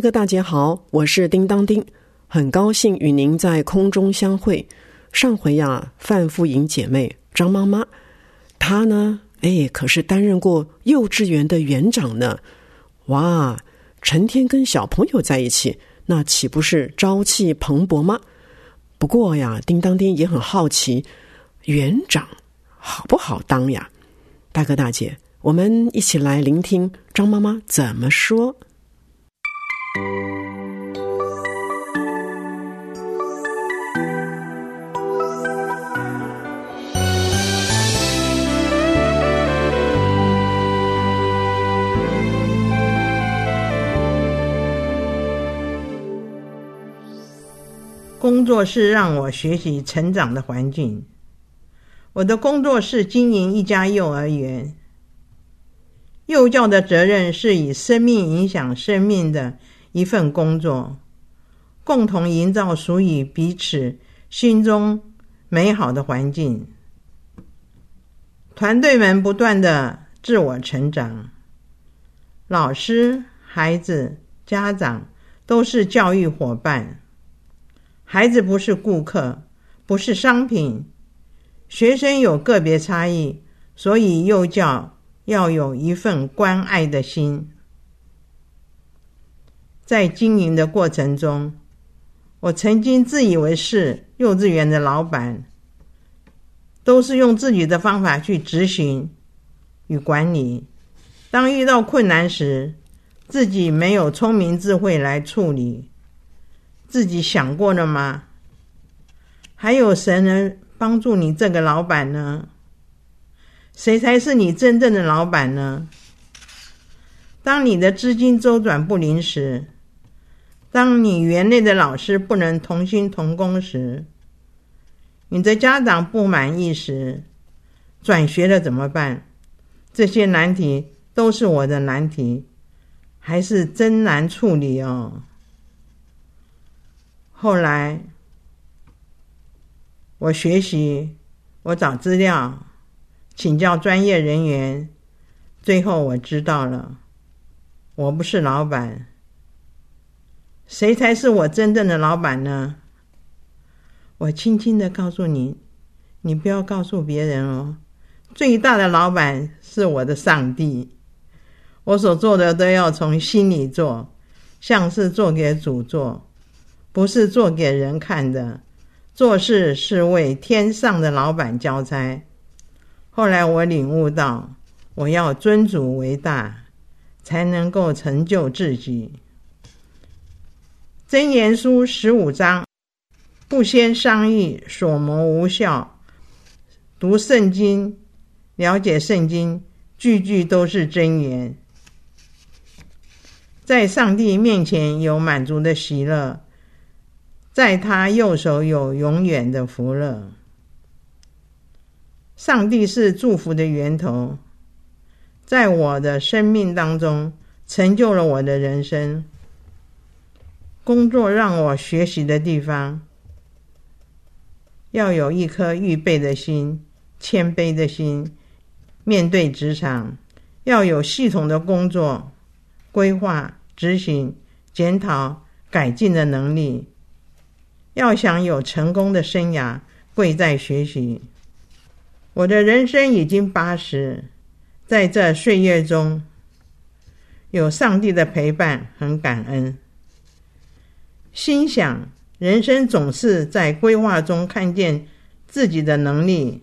大哥大姐好，我是叮当叮，很高兴与您在空中相会。上回呀，范富营姐妹张妈妈，她呢，哎，可是担任过幼稚园的园长呢。哇，成天跟小朋友在一起，那岂不是朝气蓬勃吗？不过呀，叮当叮也很好奇，园长好不好当呀？大哥大姐，我们一起来聆听张妈妈怎么说。工作是让我学习成长的环境。我的工作是经营一家幼儿园。幼教的责任是以生命影响生命的一份工作，共同营造属于彼此心中美好的环境。团队们不断的自我成长，老师、孩子、家长都是教育伙伴。孩子不是顾客，不是商品。学生有个别差异，所以幼教要有一份关爱的心。在经营的过程中，我曾经自以为是幼稚园的老板，都是用自己的方法去执行与管理。当遇到困难时，自己没有聪明智慧来处理。自己想过了吗？还有谁能帮助你这个老板呢？谁才是你真正的老板呢？当你的资金周转不灵时，当你园内的老师不能同心同工时，你的家长不满意时，转学了怎么办？这些难题都是我的难题，还是真难处理哦。后来，我学习，我找资料，请教专业人员，最后我知道了，我不是老板，谁才是我真正的老板呢？我轻轻的告诉你，你不要告诉别人哦。最大的老板是我的上帝，我所做的都要从心里做，像是做给主做。不是做给人看的，做事是为天上的老板交差。后来我领悟到，我要尊主为大，才能够成就自己。真言书十五章，不先商议，所谋无效。读圣经，了解圣经，句句都是真言。在上帝面前有满足的喜乐。在他右手有永远的福乐。上帝是祝福的源头，在我的生命当中成就了我的人生。工作让我学习的地方，要有一颗预备的心、谦卑的心，面对职场要有系统的工作规划、执行、检讨、改进的能力。要想有成功的生涯，贵在学习。我的人生已经八十，在这岁月中，有上帝的陪伴，很感恩。心想，人生总是在规划中看见自己的能力，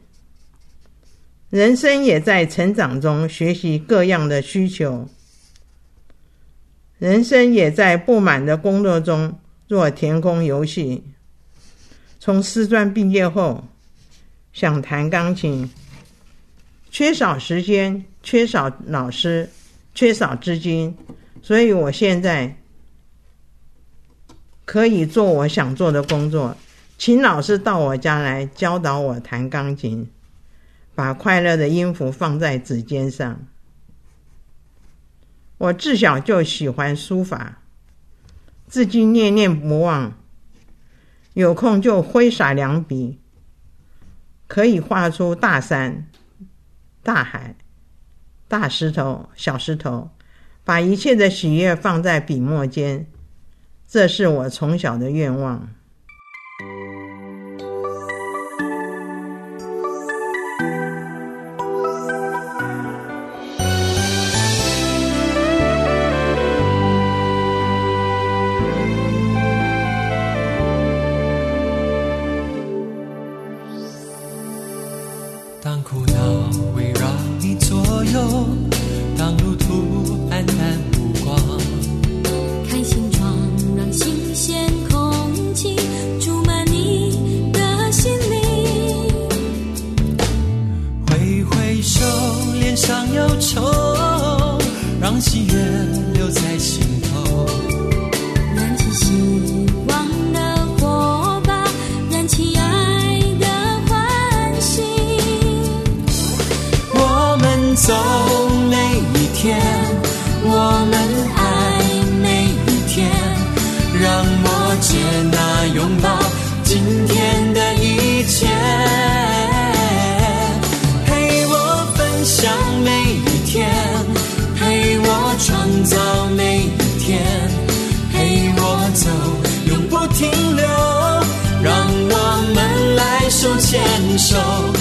人生也在成长中学习各样的需求，人生也在不满的工作中做填空游戏。从师专毕业后，想弹钢琴，缺少时间，缺少老师，缺少资金，所以我现在可以做我想做的工作，请老师到我家来教导我弹钢琴，把快乐的音符放在指尖上。我自小就喜欢书法，至今念念不忘。有空就挥洒两笔，可以画出大山、大海、大石头、小石头，把一切的喜悦放在笔墨间。这是我从小的愿望。让喜悦留在心头，燃起希望的火把，燃起爱的欢喜。我们走每一天，我们爱每一天，让我接纳拥抱今天。手。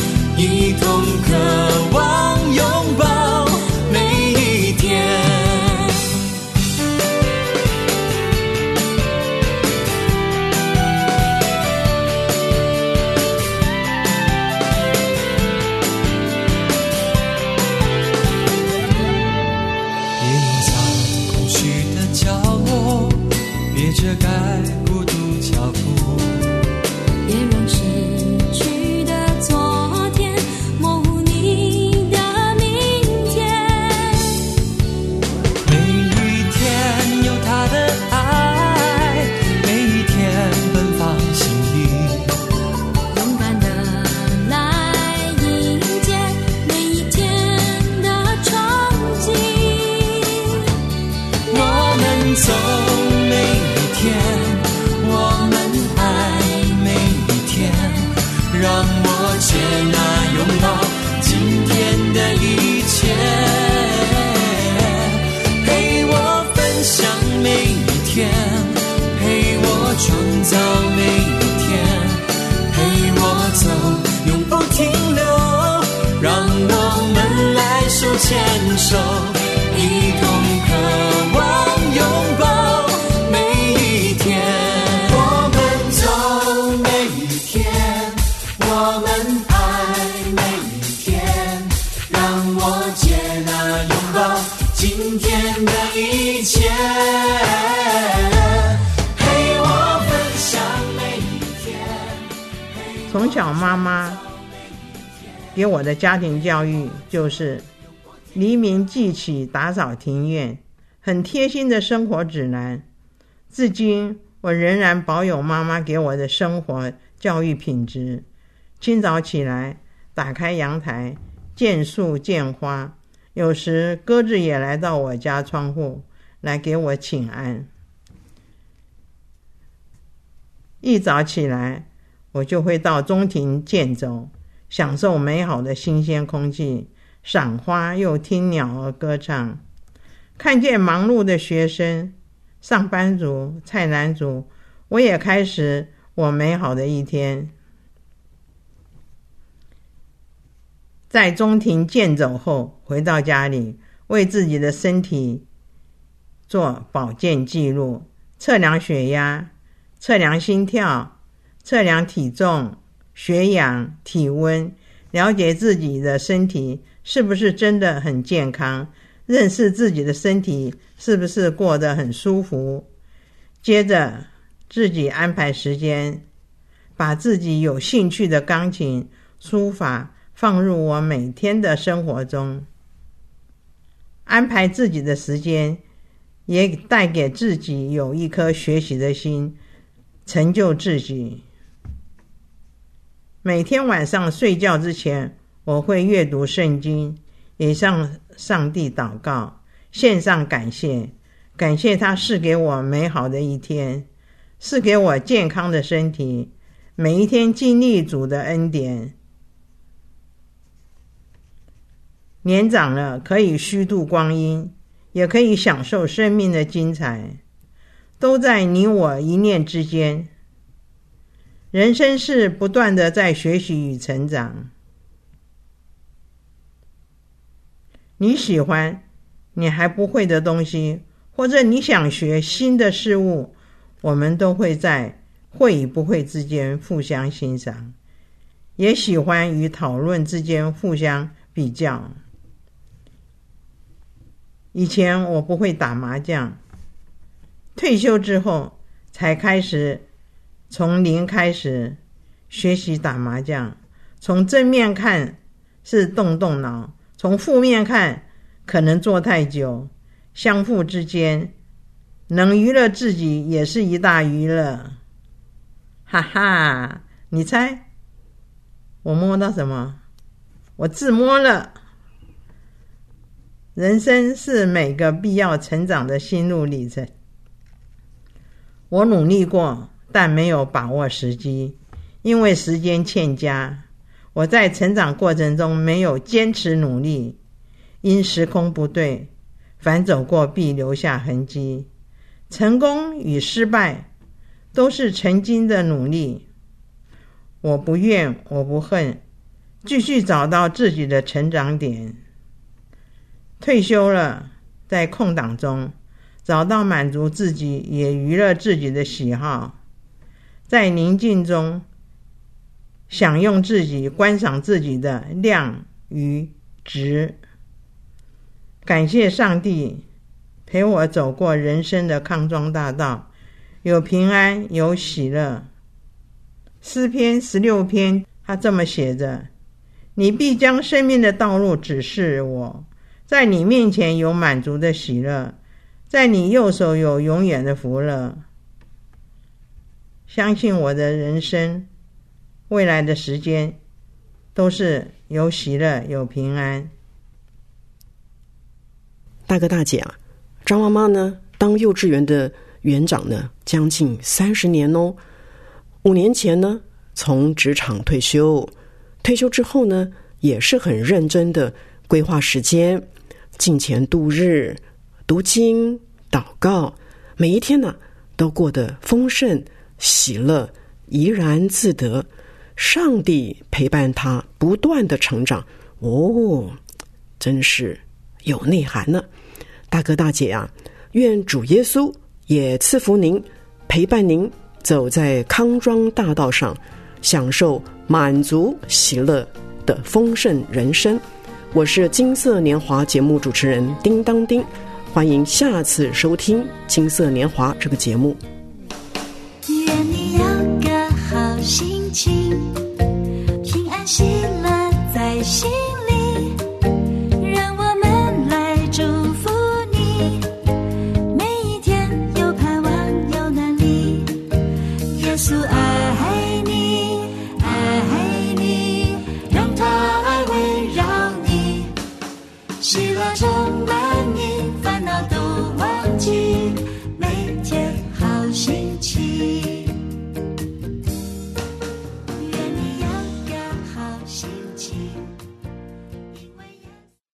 们爱每一天，让我接纳拥抱今天的一切从小，妈妈给我的家庭教育就是黎明即起打扫庭院，很贴心的生活指南。至今，我仍然保有妈妈给我的生活教育品质。清早起来，打开阳台，见树见花，有时鸽子也来到我家窗户来给我请安。一早起来。我就会到中庭见走，享受美好的新鲜空气，赏花又听鸟儿歌唱。看见忙碌的学生、上班族、菜篮族，我也开始我美好的一天。在中庭健走后，回到家里，为自己的身体做保健记录，测量血压，测量心跳。测量体重、血氧、体温，了解自己的身体是不是真的很健康，认识自己的身体是不是过得很舒服。接着，自己安排时间，把自己有兴趣的钢琴、书法放入我每天的生活中，安排自己的时间，也带给自己有一颗学习的心，成就自己。每天晚上睡觉之前，我会阅读圣经，也向上帝祷告，献上感谢，感谢他赐给我美好的一天，赐给我健康的身体，每一天经历主的恩典。年长了可以虚度光阴，也可以享受生命的精彩，都在你我一念之间。人生是不断的在学习与成长。你喜欢你还不会的东西，或者你想学新的事物，我们都会在会与不会之间互相欣赏，也喜欢与讨论之间互相比较。以前我不会打麻将，退休之后才开始。从零开始学习打麻将，从正面看是动动脑，从负面看可能坐太久。相互之间能娱乐自己也是一大娱乐。哈哈，你猜我摸到什么？我自摸了。人生是每个必要成长的心路历程。我努力过。但没有把握时机，因为时间欠佳。我在成长过程中没有坚持努力，因时空不对，凡走过必留下痕迹。成功与失败都是曾经的努力。我不怨，我不恨，继续找到自己的成长点。退休了，在空档中找到满足自己也娱乐自己的喜好。在宁静中，享用自己、观赏自己的量与值。感谢上帝陪我走过人生的康庄大道，有平安，有喜乐。诗篇十六篇，他这么写着：“你必将生命的道路指示我，在你面前有满足的喜乐，在你右手有永远的福乐。”相信我的人生，未来的时间都是有喜乐、有平安。大哥大姐啊，张妈妈呢，当幼稚园的园长呢，将近三十年哦。五年前呢，从职场退休，退休之后呢，也是很认真的规划时间，进前度日，读经、祷告，每一天呢，都过得丰盛。喜乐怡然自得，上帝陪伴他不断的成长，哦，真是有内涵呢。大哥大姐啊，愿主耶稣也赐福您，陪伴您走在康庄大道上，享受满足喜乐的丰盛人生。我是金色年华节目主持人叮当叮，欢迎下次收听《金色年华》这个节目。愿你有个好心情，平安喜乐在心里，让我们来祝福你，每一天有盼望有能力，耶稣爱。